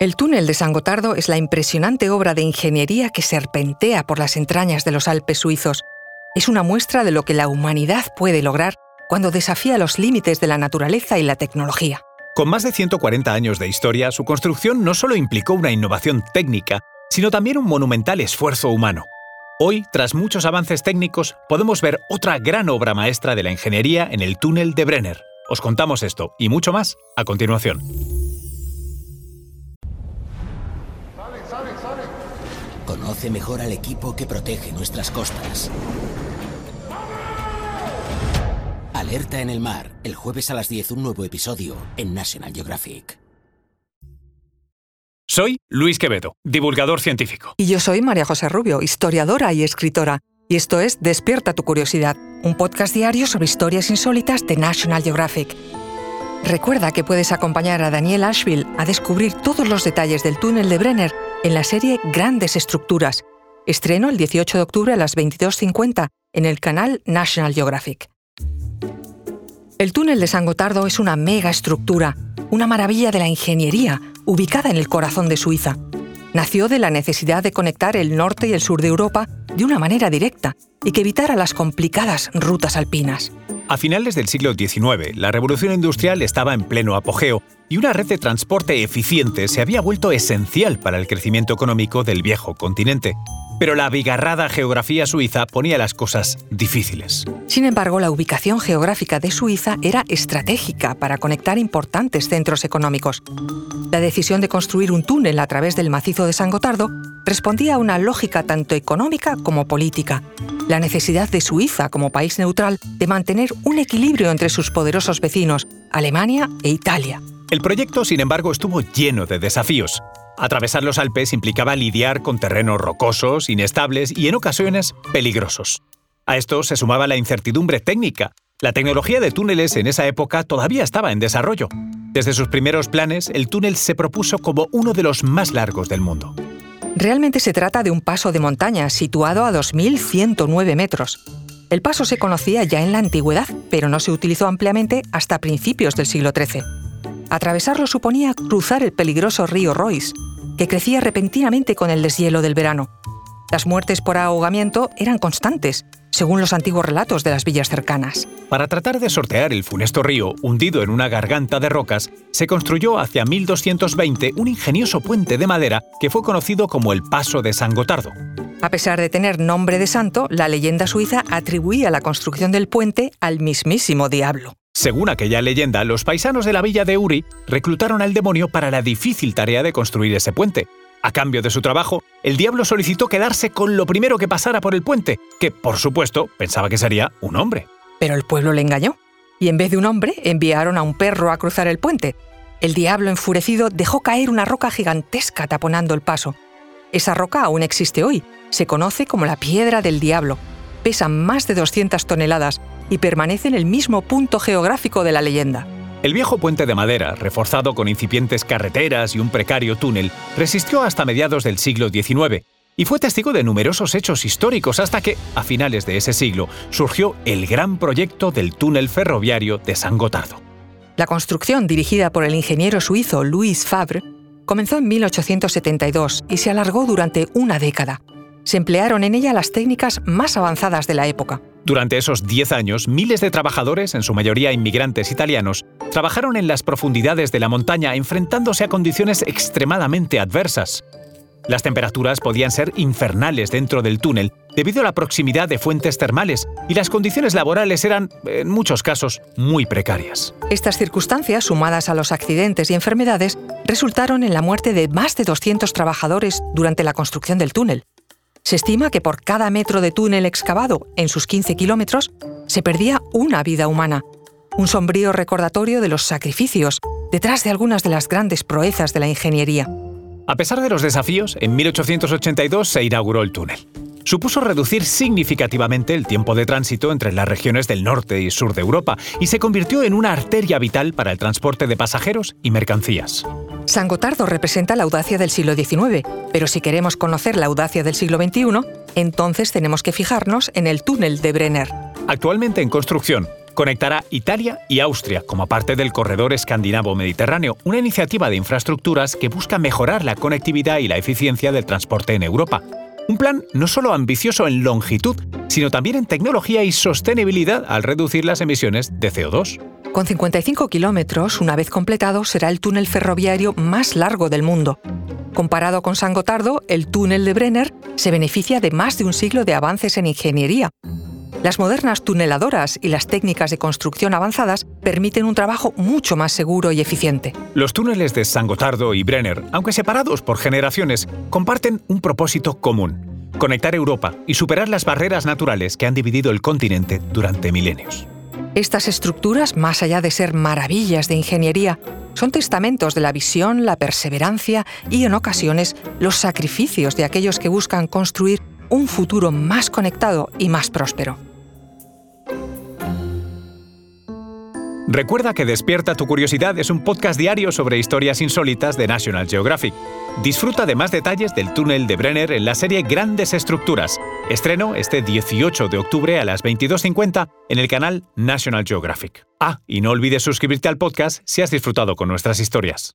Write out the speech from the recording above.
El túnel de San Gotardo es la impresionante obra de ingeniería que serpentea por las entrañas de los Alpes suizos. Es una muestra de lo que la humanidad puede lograr cuando desafía los límites de la naturaleza y la tecnología. Con más de 140 años de historia, su construcción no solo implicó una innovación técnica, sino también un monumental esfuerzo humano. Hoy, tras muchos avances técnicos, podemos ver otra gran obra maestra de la ingeniería en el túnel de Brenner. Os contamos esto y mucho más a continuación. Conoce mejor al equipo que protege nuestras costas. Alerta en el mar, el jueves a las 10 un nuevo episodio en National Geographic. Soy Luis Quevedo, divulgador científico. Y yo soy María José Rubio, historiadora y escritora. Y esto es Despierta tu curiosidad, un podcast diario sobre historias insólitas de National Geographic. Recuerda que puedes acompañar a Daniel Ashville a descubrir todos los detalles del túnel de Brenner en la serie Grandes Estructuras. Estreno el 18 de octubre a las 22.50 en el canal National Geographic. El túnel de San Gotardo es una mega estructura, una maravilla de la ingeniería, ubicada en el corazón de Suiza. Nació de la necesidad de conectar el norte y el sur de Europa de una manera directa y que evitara las complicadas rutas alpinas. A finales del siglo XIX, la revolución industrial estaba en pleno apogeo y una red de transporte eficiente se había vuelto esencial para el crecimiento económico del viejo continente. Pero la abigarrada geografía suiza ponía las cosas difíciles. Sin embargo, la ubicación geográfica de Suiza era estratégica para conectar importantes centros económicos. La decisión de construir un túnel a través del macizo de San Gotardo respondía a una lógica tanto económica como política la necesidad de Suiza como país neutral de mantener un equilibrio entre sus poderosos vecinos, Alemania e Italia. El proyecto, sin embargo, estuvo lleno de desafíos. Atravesar los Alpes implicaba lidiar con terrenos rocosos, inestables y en ocasiones peligrosos. A esto se sumaba la incertidumbre técnica. La tecnología de túneles en esa época todavía estaba en desarrollo. Desde sus primeros planes, el túnel se propuso como uno de los más largos del mundo. Realmente se trata de un paso de montaña situado a 2.109 metros. El paso se conocía ya en la antigüedad, pero no se utilizó ampliamente hasta principios del siglo XIII. Atravesarlo suponía cruzar el peligroso río Royce, que crecía repentinamente con el deshielo del verano. Las muertes por ahogamiento eran constantes, según los antiguos relatos de las villas cercanas. Para tratar de sortear el funesto río hundido en una garganta de rocas, se construyó hacia 1220 un ingenioso puente de madera que fue conocido como el Paso de San Gotardo. A pesar de tener nombre de santo, la leyenda suiza atribuía la construcción del puente al mismísimo diablo. Según aquella leyenda, los paisanos de la villa de Uri reclutaron al demonio para la difícil tarea de construir ese puente, a cambio de su trabajo, el diablo solicitó quedarse con lo primero que pasara por el puente, que, por supuesto, pensaba que sería un hombre. Pero el pueblo le engañó, y en vez de un hombre enviaron a un perro a cruzar el puente. El diablo enfurecido dejó caer una roca gigantesca taponando el paso. Esa roca aún existe hoy, se conoce como la piedra del diablo. Pesa más de 200 toneladas y permanece en el mismo punto geográfico de la leyenda. El viejo puente de madera, reforzado con incipientes carreteras y un precario túnel, resistió hasta mediados del siglo XIX y fue testigo de numerosos hechos históricos hasta que, a finales de ese siglo, surgió el gran proyecto del túnel ferroviario de San Gotardo. La construcción, dirigida por el ingeniero suizo Louis Fabre, comenzó en 1872 y se alargó durante una década. Se emplearon en ella las técnicas más avanzadas de la época. Durante esos 10 años, miles de trabajadores, en su mayoría inmigrantes italianos, trabajaron en las profundidades de la montaña enfrentándose a condiciones extremadamente adversas. Las temperaturas podían ser infernales dentro del túnel debido a la proximidad de fuentes termales y las condiciones laborales eran, en muchos casos, muy precarias. Estas circunstancias, sumadas a los accidentes y enfermedades, resultaron en la muerte de más de 200 trabajadores durante la construcción del túnel. Se estima que por cada metro de túnel excavado en sus 15 kilómetros se perdía una vida humana, un sombrío recordatorio de los sacrificios detrás de algunas de las grandes proezas de la ingeniería. A pesar de los desafíos, en 1882 se inauguró el túnel. Supuso reducir significativamente el tiempo de tránsito entre las regiones del norte y sur de Europa y se convirtió en una arteria vital para el transporte de pasajeros y mercancías. San Gotardo representa la audacia del siglo XIX, pero si queremos conocer la audacia del siglo XXI, entonces tenemos que fijarnos en el túnel de Brenner. Actualmente en construcción, Conectará Italia y Austria como parte del Corredor Escandinavo Mediterráneo, una iniciativa de infraestructuras que busca mejorar la conectividad y la eficiencia del transporte en Europa. Un plan no solo ambicioso en longitud, sino también en tecnología y sostenibilidad al reducir las emisiones de CO2. Con 55 kilómetros, una vez completado, será el túnel ferroviario más largo del mundo. Comparado con San Gotardo, el túnel de Brenner se beneficia de más de un siglo de avances en ingeniería. Las modernas tuneladoras y las técnicas de construcción avanzadas permiten un trabajo mucho más seguro y eficiente. Los túneles de San Gotardo y Brenner, aunque separados por generaciones, comparten un propósito común, conectar Europa y superar las barreras naturales que han dividido el continente durante milenios. Estas estructuras, más allá de ser maravillas de ingeniería, son testamentos de la visión, la perseverancia y, en ocasiones, los sacrificios de aquellos que buscan construir un futuro más conectado y más próspero. Recuerda que Despierta tu Curiosidad es un podcast diario sobre historias insólitas de National Geographic. Disfruta de más detalles del túnel de Brenner en la serie Grandes Estructuras. Estreno este 18 de octubre a las 22.50 en el canal National Geographic. Ah, y no olvides suscribirte al podcast si has disfrutado con nuestras historias.